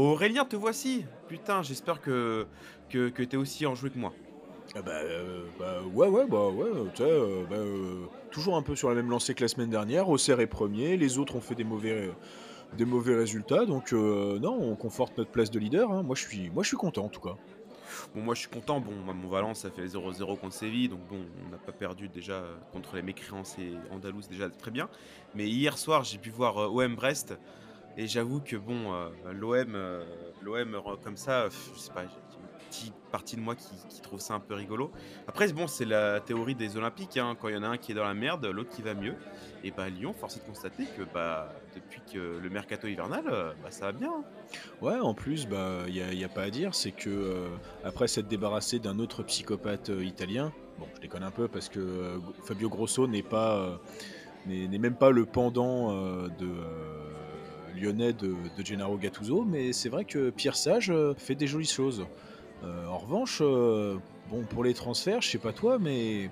Aurélien, te voici Putain, j'espère que, que, que t'es aussi enjoué que moi. Ah bah, euh, bah, ouais, ouais, bah ouais, tu sais, euh, bah, euh, toujours un peu sur la même lancée que la semaine dernière. Auxerre est premier, les autres ont fait des mauvais, des mauvais résultats, donc non, on conforte notre place de leader. hein. Moi, je suis, moi, je suis content en tout cas. Bon, moi je suis content. Bon, mon Valence, ça fait 0-0 contre Séville, donc bon, on n'a pas perdu déjà contre les mécréants et Andalous, déjà très bien. Mais hier soir, j'ai pu voir OM Brest, et j'avoue que bon, euh, l'OM, euh, l'OM euh, comme ça, pff, je sais pas, une petite partie de moi qui, trouve ça un peu rigolo. Après, bon, c'est la théorie des Olympiques, hein, quand il y en a un qui est dans la merde, l'autre qui va mieux. Et bah Lyon, force est de constater que bah depuis que le mercato hivernal, euh, bah ça va bien. hein. Ouais, en plus, bah, il n'y a, pas à dire, c'est que euh, après s'être débarrassé d'un autre psychopathe euh, italien, bon, je déconne un peu parce que euh, Fabio Grosso n'est pas, euh, n'est même pas le pendant euh, de euh, lyonnais de, de Gennaro Gattuso, mais c'est vrai que Pierre Sage euh, fait des jolies choses. Euh, en revanche, euh, bon, pour les transferts, je sais pas toi, mais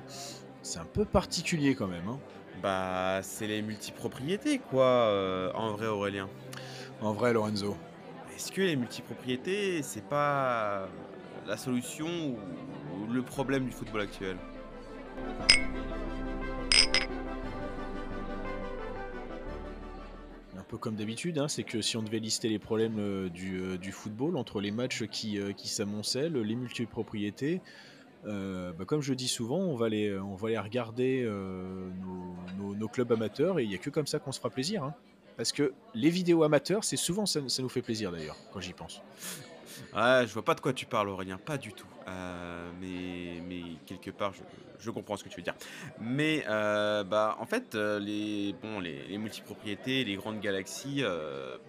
c'est un peu particulier quand même. hein. Bah, c'est les multipropriétés, quoi, euh, en vrai, Aurélien. En vrai, Lorenzo. Est-ce que les multipropriétés, c'est pas la solution ou le problème du football actuel? Peu comme d'habitude, hein, c'est que si on devait lister les problèmes euh, du, euh, du football, entre les matchs qui, euh, qui s'amoncellent, les multipropriétés, bah, comme je dis souvent, on va les, on va regarder nos, clubs amateurs et il n'y a que comme ça qu'on se fera plaisir. hein. Parce que les vidéos amateurs, c'est souvent ça nous fait plaisir d'ailleurs, quand j'y pense. Ah, je vois pas de quoi tu parles, Aurélien, pas du tout. Euh, mais, mais quelque part, je, comprends ce que tu veux dire. Mais euh, bah, en fait, euh, les, bon, les, les multipropriétés, les grandes galaxies,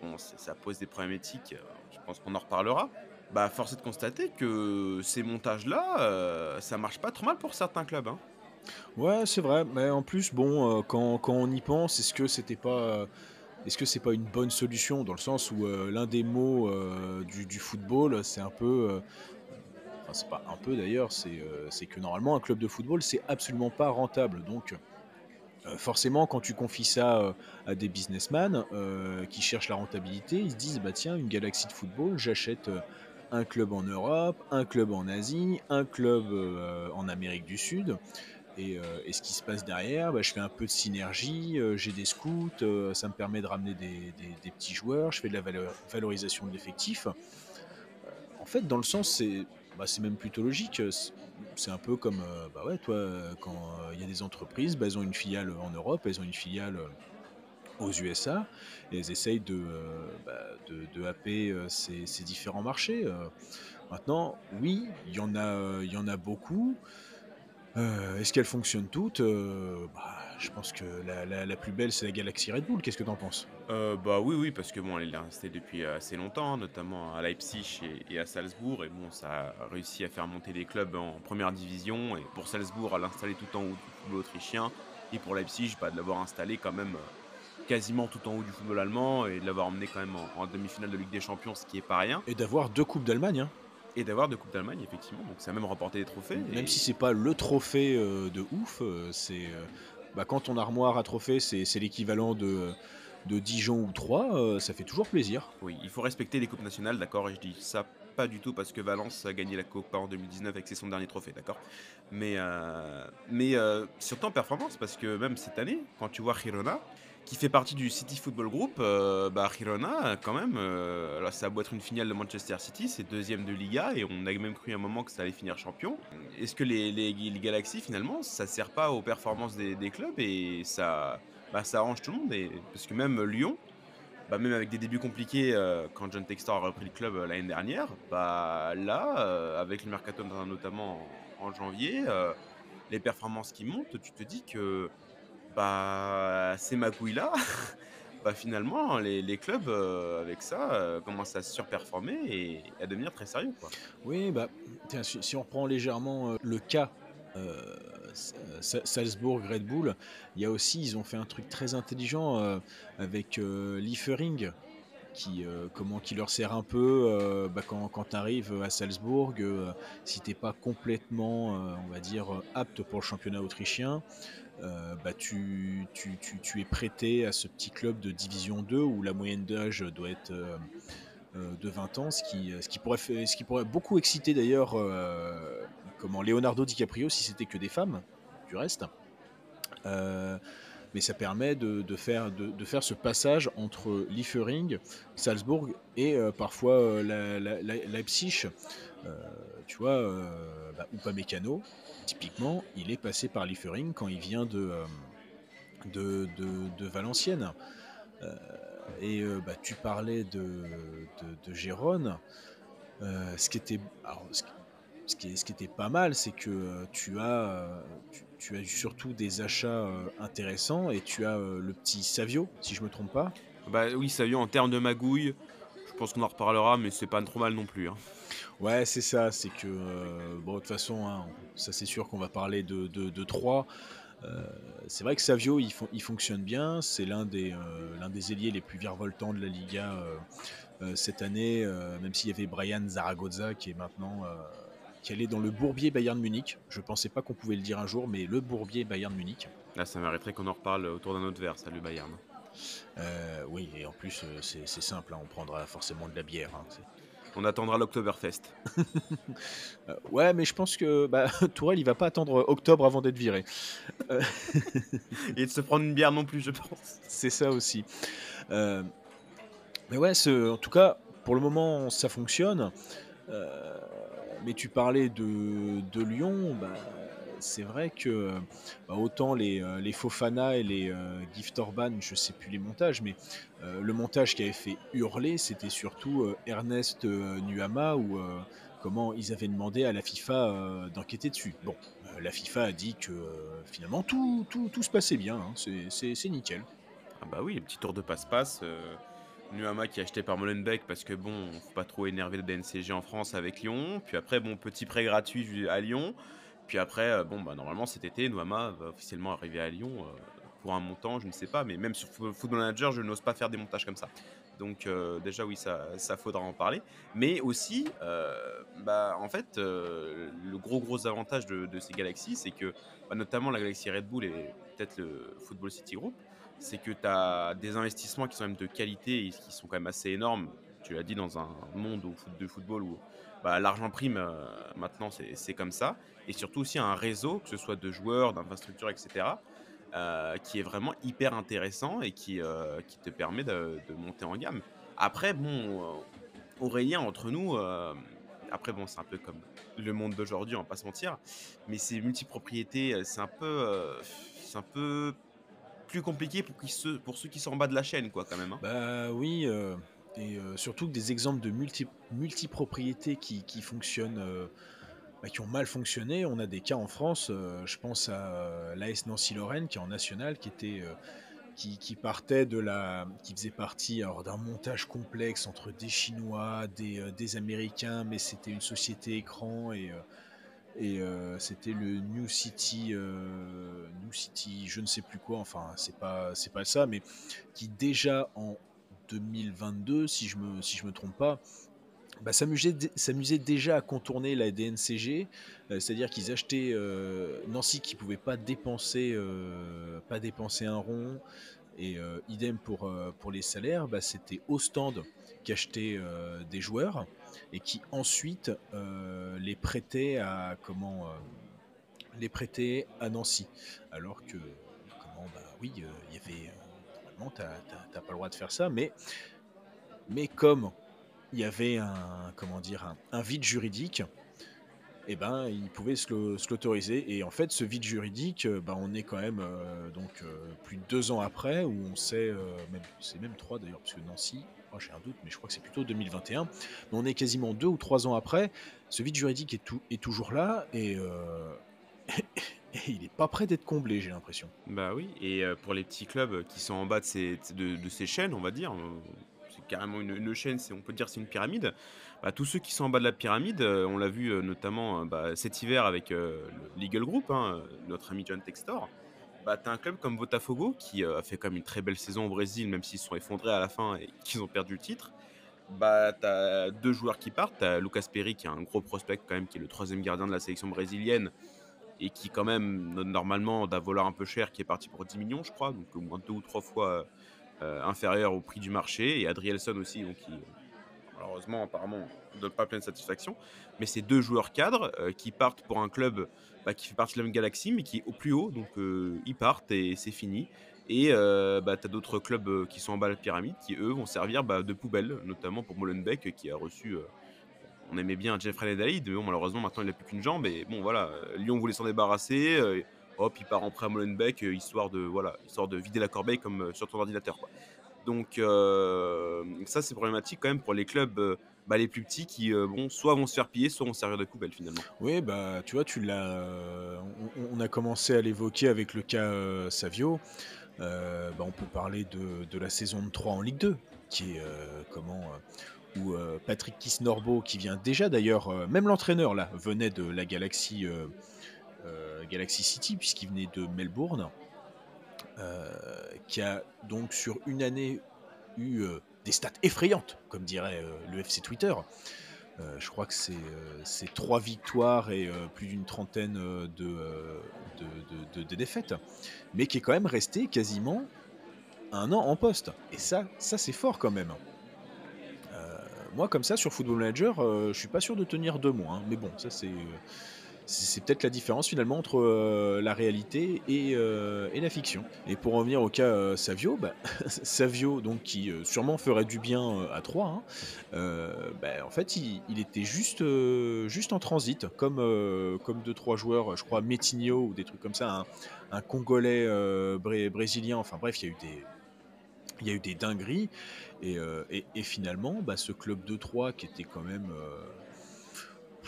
bon, ça pose des euh, Je pense qu'on en reparlera. Bah, force est de constater que ces montages-là, ça marche pas trop mal pour certains clubs. Hein. Ouais, c'est vrai, mais en plus, bon, quand, quand on y pense, est-ce que c'était pas, est-ce que c'est pas une bonne solution dans le sens où euh, l'un des mots euh, du, football, c'est un peu, euh, enfin c'est pas un peu d'ailleurs, c'est que normalement un club de football c'est absolument pas rentable, donc forcément quand tu confies ça à des businessmen qui cherchent la rentabilité, ils se disent bah tiens une galaxie de football, j'achète un club en Europe, un club en Asie, un club en Amérique du Sud. Et, euh, et ce qui se passe derrière, bah, je fais un peu de synergie, euh, j'ai des scouts, euh, ça me permet de ramener des, petits joueurs, je fais de la valorisation de l'effectif. En fait, dans le sens, c'est bah, même plutôt logique. C'est un peu comme, bah ouais, toi, quand il y a des entreprises, elles ont une filiale en Europe, elles ont une filiale aux USA, et elles essayent de, de, happer ces, ces différents marchés. Maintenant, oui, il y en il y en a beaucoup. Euh, Est-ce qu'elles fonctionnent toutes Euh, bah, Je pense que la, la- la plus belle, c'est la Galaxy Red Bull. Qu'est-ce que t'en penses? Euh, bah oui, oui, parce que bon, elle est restée depuis assez longtemps, notamment à Leipzig et, et à Salzbourg, et bon, ça a réussi à faire monter les clubs en première division, et pour Salzbourg, à l'installer tout en haut du football autrichien, et pour Leipzig, bah, de l'avoir installé quand même euh, quasiment tout en haut du football allemand, et de l'avoir emmené quand même en, en demi-finale de Ligue des Champions, ce qui est pas rien, Et d'avoir deux Coupes d'Allemagne. hein. Et d'avoir de Coupe d'Allemagne, effectivement, donc ça a même remporté des trophées. Même et- si c'est pas le trophée euh, de ouf, euh, c'est euh, bah, quand ton armoire à trophées, c'est l'équivalent de, de Dijon ou 3, ça fait toujours plaisir. Oui, il faut respecter les coupes nationales, d'accord, et je dis ça pas du tout parce que Valence a gagné la Copa en 2019 avec c'est son dernier trophée, d'accord Mais, mais surtout en performance, parce que même cette année, quand tu vois Girona, qui fait partie du City Football Group, euh, Girona, quand même, euh, ça a beau être une finale de Manchester City, c'est deuxième de Liga, et on a même cru à un moment que ça allait finir champion. Est-ce que les, les, Galaxies, finalement, ça sert pas aux performances des, clubs, et ça, bah, ça arrange tout le monde, et, parce que même Lyon, bah, même avec des débuts compliqués euh, quand John Textor a repris le club euh, l'année dernière, bah là, euh, avec le mercato notamment en, janvier, les performances qui montent, tu te dis que bah ces magouilles-là, bah finalement les, clubs euh, avec ça euh, commencent à surperformer et à devenir très sérieux quoi. Oui, bah, tiens, si, on reprend légèrement euh, le cas Sa- Salzbourg, Red Bull, il y a aussi, ils ont fait un truc très intelligent avec Liefering, qui, euh, comment, qui leur sert un peu euh, bah, quand, quand tu arrives à Salzbourg, euh, si t'es pas complètement, on va dire, apte pour le championnat autrichien, bah, tu, tu, tu- tu es prêté à ce petit club de division 2 où la moyenne d'âge doit être, de 20 ans, ce qui, ce qui, pourrait, ce qui pourrait beaucoup exciter d'ailleurs comment Leonardo DiCaprio si c'était que des femmes, du reste. Mais ça permet de, faire, ce passage entre Liefering, Salzbourg et parfois la, la, Leipzig. tu vois, bah, pas Mécano, typiquement, il est passé par Liefering quand il vient de, Valenciennes. et bah, tu parlais de, Gérone. ce qui était, pas mal, c'est que euh, tu as, euh, tu, as surtout des achats euh, intéressants et tu as le petit Savio, si je me trompe pas. Bah oui, Savio en termes de magouille, je pense qu'on en reparlera, mais c'est pas trop mal non plus. Hein. Ouais, c'est ça, c'est que, bon, de toute façon, hein, ça c'est sûr qu'on va parler de, de, 3. c'est vrai que Savio, il, il fonctionne bien. C'est l'un des, l'un des ailiers les plus virevoltants de la Liga cette année, même s'il y avait Brian Zaragoza qui est maintenant qui allait dans le Bourbier Bayern Munich. Je pensais pas qu'on pouvait le dire un jour, mais le Bourbier Bayern Munich. Là, ça mériterait qu'on en reparle autour d'un autre verre, salut Bayern. Euh, oui, et en plus, euh, c'est simple, hein, on prendra forcément de la bière. Hein, on attendra l'Octoberfest. Euh, ouais, mais je pense que bah, Tourelle, il va pas attendre octobre avant d'être viré. et de se prendre une bière non plus, je pense. C'est ça aussi. mais ouais, en tout cas, pour le moment, ça fonctionne mais tu parlais de, de Lyon, bah, c'est vrai que bah, autant les, euh, les, Fofana et les euh, Gift Orban, je sais plus les montages, mais euh, le montage qui avait fait hurler, c'était surtout Ernest Nuama ou comment ils avaient demandé à la FIFA d'enquêter dessus. Bon, la FIFA a dit que finalement tout, tout, tout, se passait bien, hein, c'est nickel. Ah bah oui, petit tour de passe-passe. Nuama qui est acheté par Molenbeek parce que bon, faut pas trop énerver le DNCG en France avec Lyon. Puis après, bon, petit prêt gratuit à Lyon. Puis après, euh, bon, bah, normalement cet été, Nuama va officiellement arriver à Lyon euh, pour un montant, je ne sais pas, mais même sur Football Manager, je n'ose pas faire des montages comme ça. Donc euh, déjà oui, ça, faudra en parler. Mais aussi, bah, en fait, le gros gros avantage de, ces galaxies, c'est que bah, notamment la galaxie Red Bull et peut-être le Football City Group, c'est que tu as des investissements qui sont même de qualité et qui sont quand même assez énormes. Tu l'as dit dans un monde de football où bah, l'argent prime, euh, maintenant c'est comme ça. Et surtout aussi un réseau, que ce soit de joueurs, d'infrastructures, etc., euh, qui est vraiment hyper intéressant et qui, euh, te permet de, monter en gamme. Après, bon, Aurélien, entre nous, après, bon, c'est un peu comme le monde d'aujourd'hui, on va pas se mentir, mais ces multipropriétés, c'est un peu. c'est un peu plus compliqué pour, se, pour ceux qui sont en bas de la chaîne, quoi, quand même. Hein. Bah oui, euh, et euh, surtout des exemples de multi, multipropriétés qui, qui fonctionnent, euh, bah, qui ont mal fonctionné. On a des cas en France, je pense à l'AS Nancy-Lorraine qui est en national, qui était. Qui, qui, partait de la, qui faisait partie d'un montage complexe entre des Chinois, des, des Américains, mais c'était une société écran et et euh, c'était le New City, euh, New City, je ne sais plus quoi. Enfin, c'est pas, c'est pas ça, mais qui déjà en 2022, si je me, si je me trompe pas, bah, s'amusait déjà à contourner la DNCG, euh, c'est-à-dire qu'ils achetaient Nancy qui pouvait pas dépenser, pas dépenser un rond, et idem pour, pour les salaires, bah, c'était au stand qu'achetaient des joueurs et qui ensuite euh, les prêtait à comment euh, les prêtait à Nancy. Alors que comment bah oui, euh, il y avait normalement t'as pas le droit de faire ça, mais mais comme il y avait un comment dire un, vide juridique, et eh ben, il pouvait se l'autoriser. Et en fait, ce vide juridique, bah, on est quand même donc plus de deux ans après, où on sait, c'est même trois d'ailleurs, parce que Nancy, oh, j'ai un doute, mais je crois que c'est plutôt 2021. Mais on est quasiment deux ou trois ans après. Ce vide juridique est, toujours là et, euh, il n'est pas prêt d'être comblé, j'ai l'impression. Bah oui, et euh, pour les petits clubs qui sont en bas de ces, chaînes, on va dire, euh, c'est carrément une, chaîne, on peut dire c'est une pyramide. Bah, tous ceux qui sont en bas de la pyramide, on l'a vu notamment bah, cet hiver avec le Legal Group, hein, notre ami John Textor bah, tu un club comme Botafogo qui euh, a fait quand même une très belle saison au Brésil, même s'ils se sont effondrés à la fin et qu'ils ont perdu le titre. Bah, tu deux joueurs qui partent. Tu as Lucas Perry qui est un gros prospect quand même, qui est le troisième gardien de la sélection brésilienne et qui quand même normalement doit valoir un peu cher, qui est parti pour 10 millions je crois, donc au moins deux ou trois fois euh, inférieur au prix du marché. Et Adrielson aussi, donc qui malheureusement, apparemment, ne donne pas pleine satisfaction. Mais c'est deux joueurs cadres qui partent pour un club bah, qui fait partie de la même galaxie, mais qui est au plus haut. Donc, ils partent et c'est fini. Et bah, tu as d'autres clubs qui sont en bas de la pyramide qui, eux, vont servir bah, de poubelle, notamment pour Molenbeek qui a reçu. on aimait bien Jeffrey Dalid, mais bon, malheureusement, maintenant, il n'a plus qu'une jambe. Et bon, voilà, Lyon voulait s'en débarrasser hop, il part en prêt à Molenbeek, euh, histoire de, voilà, histoire de vider la corbeille comme euh, sur ton ordinateur. Donc euh, ça c'est problématique quand même pour les clubs bah, les plus petits qui bon soit vont se faire piller, soit vont servir de poubelle finalement. Oui bah tu vois tu l'as, on, a commencé à l'évoquer avec le cas Savio. Bah, on peut parler de, la saison de 3 en Ligue 2 qui est comment où Patrick Kisnorbo qui vient déjà d'ailleurs même l'entraîneur là venait de la euh, Galaxy City, puisqu'il venait de Melbourne, euh, qui a donc sur une année eu euh, des stats effrayantes, comme dirait le FC Twitter. je crois que c'est trois victoires et plus d'une trentaine de, défaites, mais qui est quand même resté quasiment un an en poste. Et ça, ça c'est fort quand même. moi, comme ça, sur Football Manager, je suis pas sûr de tenir deux mois. Hein. mais bon, ça c'est c'est peut-être la différence finalement entre euh, la réalité euh, et, la fiction. Et pour revenir au cas euh, Savio, bah, Savio donc qui sûrement ferait du bien à 3, hein, bah, en fait il, était juste, en transit, comme, comme deux trois joueurs, je crois Metinho ou des trucs comme ça, un, Congolais brésilien, enfin bref, il y a eu des il y a eu des dingueries et, finalement bah, ce club de 3 qui était quand même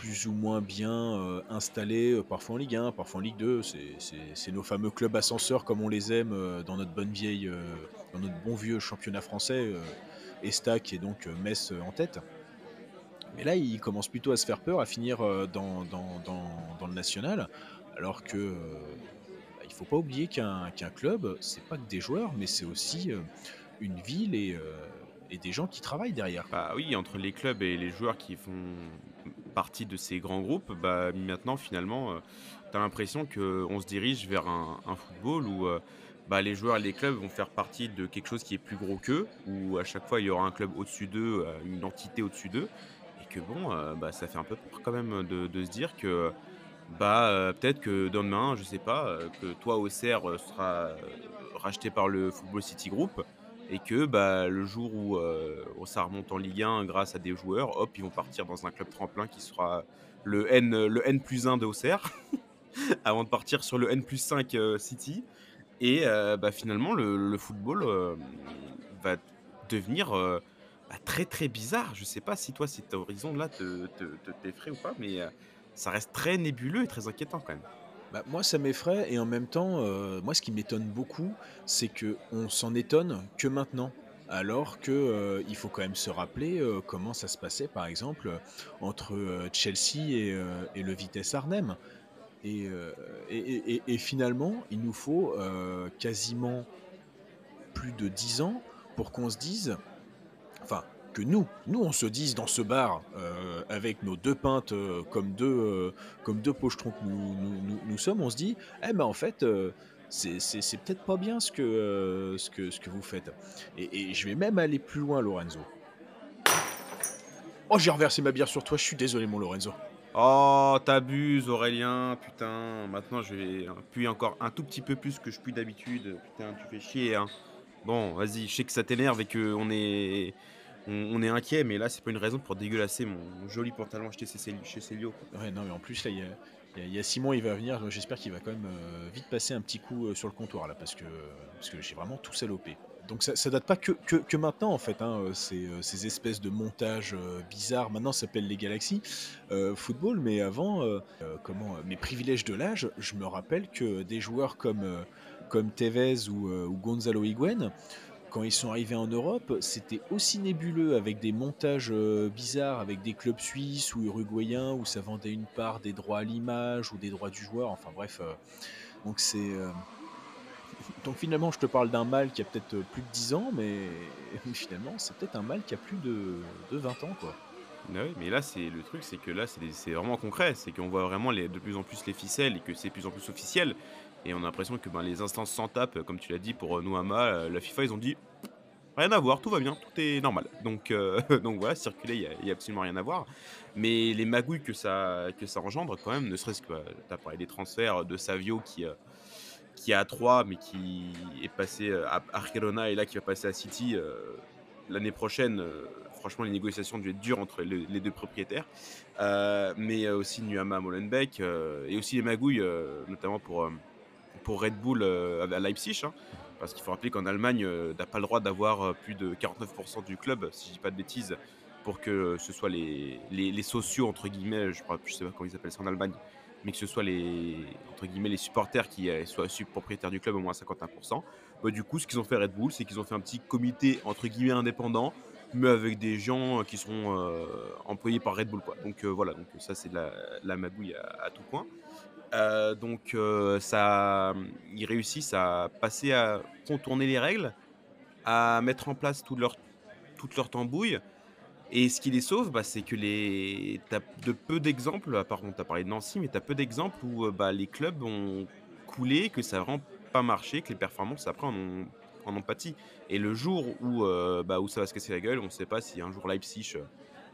plus ou moins bien euh, installés, euh, parfois en Ligue 1, parfois en Ligue 2. C'est nos fameux clubs ascenseurs comme on les aime euh, dans notre bonne vieille, dans notre bon vieux championnat français. Estac et donc Metz en tête. Mais là, il commence plutôt à se faire peur, à finir dans, le national, alors que bah, faut pas oublier qu'un club, c'est pas que des joueurs, mais c'est aussi une ville et, et, des gens qui travaillent derrière. Bah oui, entre les clubs et les joueurs qui font partie de ces grands groupes, bah, maintenant finalement, euh, tu as l'impression qu'on se dirige vers un, football où euh, bah, les joueurs et les clubs vont faire partie de quelque chose qui est plus gros qu'eux, où à chaque fois il y aura un club au-dessus d'eux, euh, une entité au-dessus d'eux, et que bon, bah, ça fait un peu peur quand même de, se dire que bah, peut-être que demain, je sais pas, que toi, Auxerre, sera racheté par le Football City Group et que bah, le jour où, euh, ça remonte en Ligue 1 grâce à des joueurs, hop, ils vont partir dans un club tremplin qui sera le N, le N plus 1 de Auxerre, avant de partir sur le N plus 5 euh, City. Et euh, bah, finalement, le, football va devenir bah, très très bizarre. Je sais pas si toi, cet horizon-là te, t'effraie ou pas, mais ça reste très nébuleux et très inquiétant quand même. Bah, moi, ça m'effraie et en même temps, euh, moi, ce qui m'étonne beaucoup, c'est que on s'en étonne que maintenant. Alors que euh, il faut quand même se rappeler euh, comment ça se passait, par exemple, entre Chelsea et, le Vitesse Arnhem. Et, finalement, il nous faut quasiment plus de 10 ans pour qu'on se dise, que nous, nous on se dise dans ce bar euh, avec nos deux pintes euh, comme deux euh, deux pochetons que nous, nous, sommes, on se dit, eh ben en fait c'est peut-être pas bien ce que, ce que, ce que vous faites. Et, je vais même aller plus loin, Lorenzo. Oh, j'ai renversé ma bière sur toi, je suis désolé, mon Lorenzo. Oh, t'abuses, Aurélien, putain. Maintenant, je vais puis encore un tout petit peu plus que je puis d'habitude. Putain, tu fais chier, hein. Bon, vas-y, je sais que ça t'énerve et qu'on est on, est inquiet, mais là, c'est pas une raison pour dégueulasser mon joli pantalon acheté chez Célio. Ouais, non, mais en plus, là, il y a, Simon, il va venir. J'espère qu'il va quand même euh, vite passer un petit coup euh, sur le comptoir, là, parce que, parce que j'ai vraiment tout salopé. Donc ça, ça date pas que, que, maintenant en fait, hein, euh, ces, espèces de montages bizarres. Maintenant, ça s'appelle les Galaxies Football, mais avant, comment mes privilèges de l'âge, je me rappelle que des joueurs comme comme Tevez ou, ou Gonzalo Higuain quand ils sont arrivés en Europe, c'était aussi nébuleux avec des montages euh, bizarres avec des clubs suisses ou uruguayens où ça vendait une part des droits à l'image ou des droits du joueur. Enfin bref, euh, donc c'est euh, donc finalement je te parle d'un mal qui a peut-être plus de 10 ans, mais, finalement c'est peut-être un mal qui a plus de, 20 ans quoi. Oui, mais là c'est le truc, c'est que là c'est vraiment concret, c'est qu'on voit vraiment les, de plus en plus les ficelles et que c'est de plus en plus officiel. Et on a l'impression que ben, les instances s'en tapent, comme tu l'as dit pour euh, Noama, euh, la FIFA, ils ont dit Rien à voir, tout va bien, tout est normal. Donc, euh, voilà, circuler, il n'y a, absolument rien à voir. Mais les magouilles que ça, engendre, quand même, ne serait-ce que, bah, tu as parlé des transferts de Savio qui, est à 3, mais qui est passé à, à et là qui va passer à City l'année prochaine. franchement, les négociations devaient être dures entre les deux propriétaires. mais aussi Nuama Molenbeek et aussi les magouilles, notamment pour, pour Red Bull à Leipzig. Hein. Parce qu'il faut rappeler qu'en Allemagne, euh, tu n'as pas le droit d'avoir euh, plus de 49% du club, si je dis pas de bêtises, pour que ce soit les, les, sociaux, entre guillemets, je ne sais pas comment ils appellent ça en Allemagne, mais que ce soit les, entre guillemets, les supporters qui euh, soient propriétaires du club au moins à 51%. Bah, du coup, ce qu'ils ont fait Red Bull, c'est qu'ils ont fait un petit comité, entre guillemets, indépendant, mais avec des gens qui sont employés par Red Bull. Quoi. Donc voilà, donc ça c'est la, la magouille à, à, tout point. Euh, donc euh, ils réussissent à passer à contourner les règles, à mettre en place toute leur, toute leur tambouille. Et ce qui les sauve, bah, c'est que les... tu as de peu d'exemples, par contre tu as parlé de Nancy, mais tu as peu d'exemples où euh, bah, les clubs ont coulé, que ça n'a vraiment pas marché, que les performances après en ont, en ont pâti. Et le jour où, bah, où ça va se casser la gueule, on ne sait pas si un jour Leipzig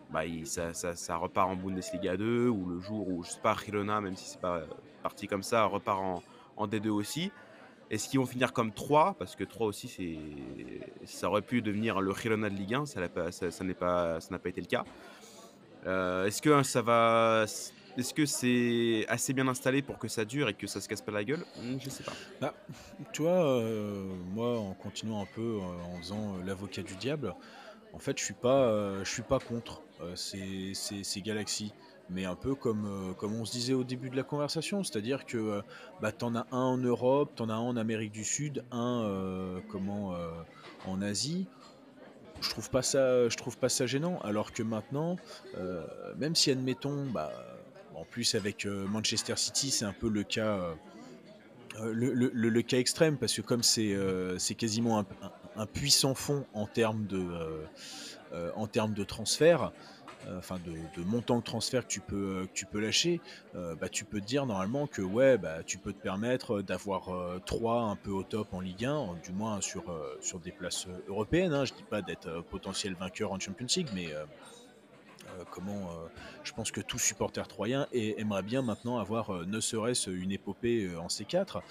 bah, ça, ça, repart en Bundesliga 2, ou le jour où, je sais pas, Girona, même si c'est pas parti comme ça, repart en, en D2 aussi. Est-ce qu'ils vont finir comme 3 Parce que 3 aussi, ça aurait pu devenir le Girona de Ligue 1, ça n'a pas, ça, pas, été le cas. Euh, est-ce que ça va est-ce que c'est assez bien installé pour que ça dure et que ça se casse pas la gueule? Hmm, Je sais pas. Bah, tu vois, euh, moi, en continuant un peu, euh, en faisant l'avocat du diable, en fait, je suis pas, je suis pas contre ces, ces, galaxies. Mais un peu comme, euh, comme on se disait au début de la conversation, c'est-à-dire que euh, bah, tu en as un en Europe, tu en as un en Amérique du Sud, un euh, comment, en Asie. Je trouve pas ça, je trouve pas ça gênant, alors que maintenant, même si admettons, bah, en plus avec Manchester City, c'est un peu le cas, le, cas extrême, parce que comme c'est quasiment un, puissant fond en termes de, en termes de transfert, euh, enfin de, montant de transfert que tu peux, que tu peux lâcher, euh, bah, tu peux te dire normalement que ouais, bah, tu peux te permettre d'avoir 3 euh, un peu au top en Ligue 1, du moins sur, sur des places européennes. Hein. Je dis pas d'être potentiel vainqueur en Champions League, mais comment je pense que tout supporter troyen aimerait bien maintenant avoir ne serait-ce une épopée en C4.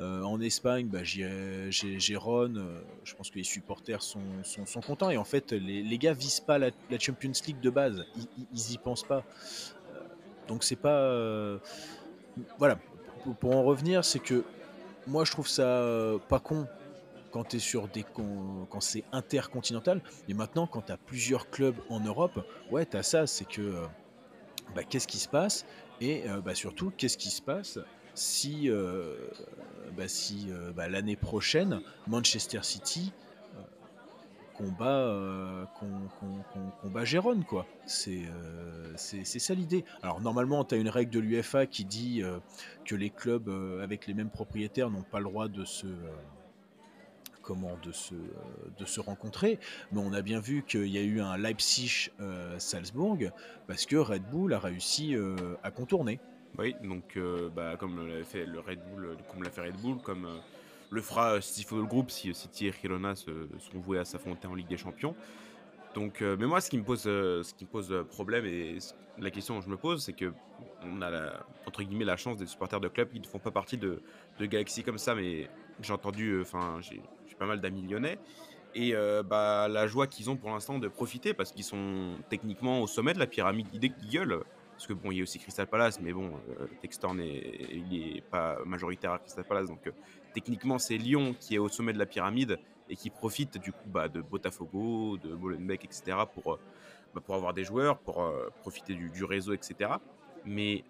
Euh, en Espagne, bah, j'ai Ron. Euh, je pense que les supporters sont, sont, contents. Et en fait, les, les gars visent pas la, Champions League de base. Ils, ils, y pensent pas. Euh, donc c'est pas. voilà. Pour, en revenir, c'est que moi je trouve ça pas con quand quand c'est intercontinental. Mais maintenant, quand tu as plusieurs clubs en Europe, ouais, tu as ça. C'est que bah, qu'est-ce qui se passe? Et bah, surtout qu'est-ce qui se passe? Si, euh, bah, si euh, bah, l'année prochaine, Manchester City euh, combat, combat Gérone, quoi. C'est ça l'idée. Alors normalement, tu as une règle de l'UFA qui dit que les clubs avec les mêmes propriétaires n'ont pas le droit de se comment de se, de se rencontrer, mais on a bien vu qu'il y a eu un Leipzig-Salzbourg parce que Red Bull a réussi à contourner. Oui, donc euh, bah, comme l'a fait le Red Bull, euh, comme l'a fait Red Bull, comme euh, le fera City Football Group si City et Girona se, sont voués à s'affronter en Ligue des Champions. Donc, mais moi, ce qui me pose, problème et la question que je me pose, c'est que on a la, entre guillemets la chance des supporters de clubs qui ne font pas partie de, galaxies comme ça, mais j'ai entendu, enfin, j'ai pas mal d'amis lyonnais et bah, la joie qu'ils ont pour l'instant de profiter parce qu'ils sont techniquement au sommet de la pyramide Eagle parce que bon, il y a aussi Crystal Palace, mais bon, euh, Textor n'est pas majoritaire à Crystal Palace. Donc euh, techniquement, c'est Lyon qui est au sommet de la pyramide et qui profite du coup bah, de Botafogo, de Molenbeek, etc. pour, euh, bah, pour avoir des joueurs, pour profiter du, réseau, etc. Mais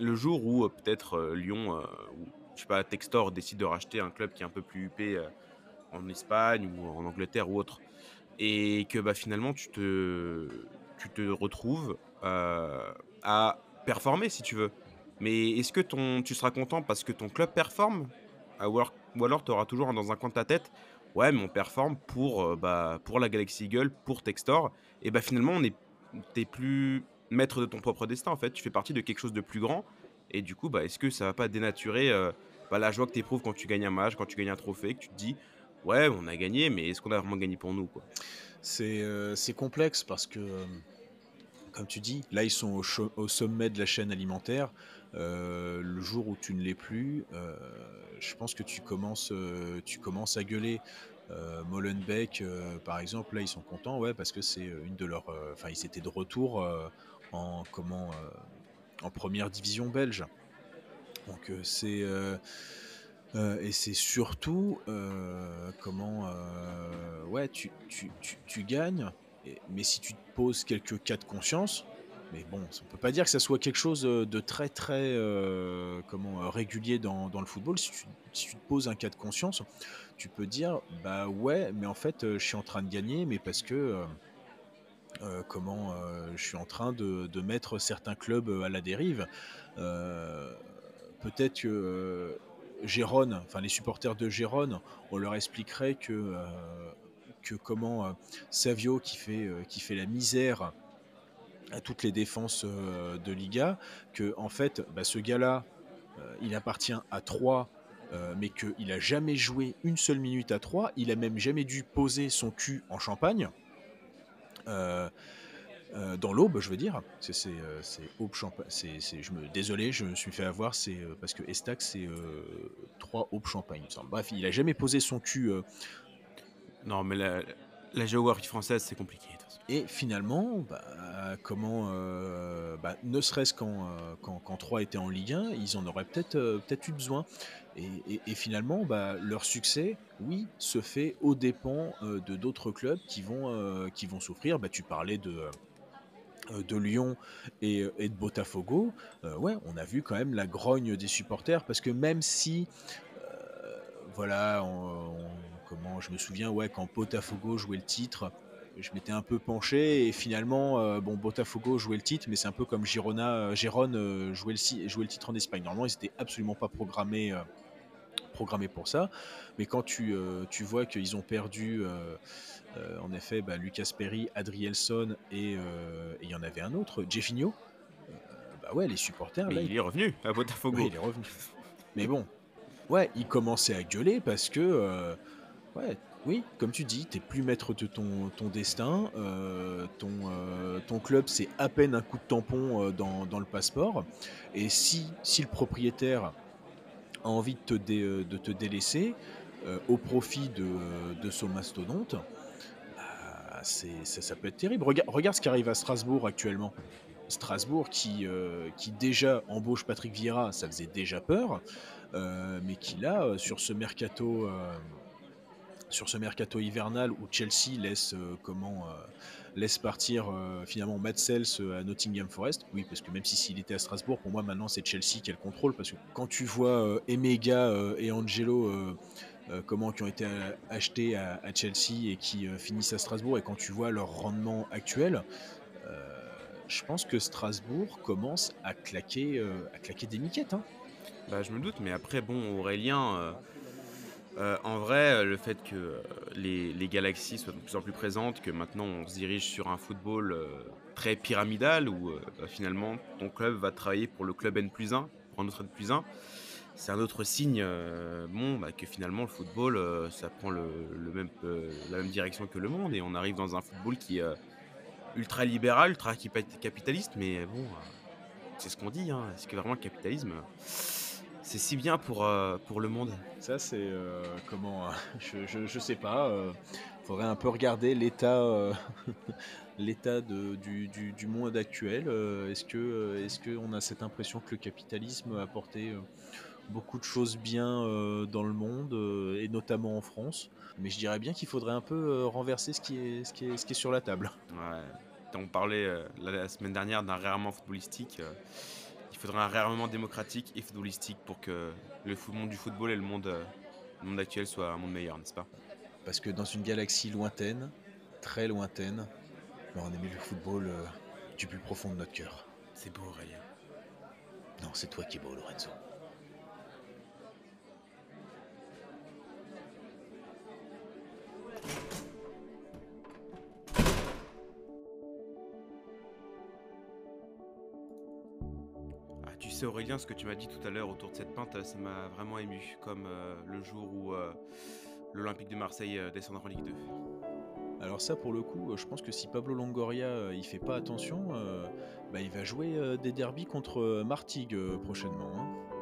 le jour où peut-être Lyon, ou je sais pas, Textor décide de racheter un club qui est un peu plus huppé en Espagne ou en Angleterre ou autre, et que bah, finalement tu te, retrouves euh, à performer si tu veux. Mais est-ce que ton, tu seras content parce que ton club performe? Ou alors, tu auras toujours dans un coin de ta tête ouais mais on performe pour, euh, bah, pour la Galaxy Eagle, pour Textor. Et bah finalement on est plus maître de ton propre destin en fait, tu fais partie de quelque chose de plus grand. Et du coup bah est-ce que ça va pas dénaturer euh, bah, la joie que tu éprouves quand tu gagnes un match, quand tu gagnes un trophée, que tu te dis ouais, on a gagné, mais est-ce qu'on a vraiment gagné pour nous, C'est euh, complexe parce que, euh, comme tu dis, là ils sont au, sommet de la chaîne alimentaire. Euh, le jour où tu ne l'es plus, euh, je pense que tu commences, euh, tu commences à gueuler. Molenbeek, par exemple, là ils sont contents, parce que c'est une de leurs, enfin de retour en comment, en première division belge. Donc c'est et c'est surtout comment ouais tu gagnes mais si tu te poses quelques cas de conscience mais bon on peut pas dire que ça soit quelque chose euh, de très très euh, comment euh, régulier dans, le football. Si tu, te poses un cas de conscience tu peux dire bah ouais mais en fait je suis en train de gagner mais parce que comment je suis en train de, de mettre certains clubs à la dérive. Peut-être que Gérone, enfin les supporters de Gérone, on leur expliquerait que, euh, comment euh, Savio qui fait, euh, qui fait la misère à toutes les défenses euh, de Liga, que en fait bah, ce gars-là, euh, il appartient à 3 mais qu'il a jamais joué une seule minute à 3, il a même jamais dû poser son cul en Champagne. Euh, euh, dans l'aube, je veux dire, c'est euh, Aube Champagne. Je me désolé, je me suis fait avoir. C'est euh, parce que Estac c'est euh, trois Aube Champagne. Bref, il a jamais posé son cul. Non, mais la, la géographie française, c'est compliqué. et finalement, bah, comment, euh, bah, ne serait-ce quand, euh, quand, quand 3 était en Ligue 1, ils en auraient peut-être euh, peut-être eu besoin. Et, finalement, bah, leur succès, oui, se fait aux dépens euh, de d'autres clubs qui vont, qui vont souffrir. Tu parlais de, de Lyon et, de Botafogo. Ouais, on a vu quand même la grogne des supporters parce que même si voilà, comment je me souviens, ouais, quand Botafogo jouait le titre, je m'étais un peu penché et finalement, euh, bon, Botafogo jouait le titre, mais c'est un peu comme Girona, euh, Gérone euh, jouait, le, jouait le titre en Espagne. Normalement, ils n'étaient absolument pas programmés, euh, programmés pour ça, mais quand tu, euh, tu vois qu'ils ont perdu, en effet, bah, Lucas Perry, Adrielson et il y en avait un autre, Jeffinho, bah ouais, les supporters, Mais là, il est revenu à Botafogo. il est revenu. Mais bon, ouais, il commençait à gueuler parce que, oui, comme tu dis, t'es plus maître de ton, destin. euh, ton, euh, ton club, c'est à peine un coup de tampon euh, dans, le passeport. Et si, le propriétaire a envie de te, délaisser au profit de, son mastodonte, bah, ça, peut être terrible. Rega- regarde ce qui arrive à Strasbourg actuellement. Strasbourg qui, déjà embauche Patrick Vieira, ça faisait déjà peur, mais qui là, sur ce mercato, sur ce mercato hivernal où Chelsea laisse euh, comment euh, laisse partir euh, finalement Matt Sells à Nottingham Forest, oui parce que même si s'il était à Strasbourg, pour moi maintenant c'est Chelsea qui le contrôle parce que quand tu vois Emega et Angelo comment qui ont été achetés à, Chelsea et qui finissent à Strasbourg et quand tu vois leur rendement actuel, je pense que Strasbourg commence à claquer, à claquer des miquettes. Hein. Bah, je me doute, mais après, bon, Aurélien, euh, en vrai, euh, le fait que euh, les, galaxies soient de plus en plus présentes, que maintenant on se dirige sur un football très pyramidal, où bah, finalement ton club va travailler pour le club N plus 1, pour un autre N plus 1, c'est un autre signe bon, bah, que finalement le football, ça prend le, même, la même direction que le monde, et on arrive dans un football qui est ultra libéral, ultra capi- capitaliste, mais bon, c'est ce qu'on dit, hein. est-ce que vraiment le capitalisme... C'est si bien pour, euh, pour le monde. Ça, c'est euh, comment je, je, je sais pas. Il faudrait un peu regarder l'état euh, l'état du, du, du monde actuel. Euh, est-ce que euh, est-ce qu'on a cette impression que le capitalisme a apporté euh, beaucoup de choses bien euh, dans le monde euh, et notamment en France? Mais je dirais bien qu'il faudrait un peu euh, renverser ce qui est ce qui est ce qui est sur la table. Ouais. On parlait euh, la, la semaine dernière d'un réarmement footballistique. Il faudrait un réarmement démocratique et footballistique pour que le monde du football et le monde, euh, le monde actuel soient un monde meilleur, n'est-ce pas? Parce que dans une galaxie lointaine, très lointaine, ben, on aimait le football euh, du plus profond de notre cœur. C'est beau, Aurélien. Non, c'est toi qui es beau, Lorenzo. Sais, Aurélien, ce que tu m'as dit tout à l'heure autour de cette pinte, ça m'a vraiment ému. Comme euh, le jour où, euh, l'Olympique de Marseille descendra en Ligue 2. Alors ça, pour le coup, je pense que si Pablo Longoria il fait pas attention, bah, il va jouer des derbies contre Martigues prochainement. hein.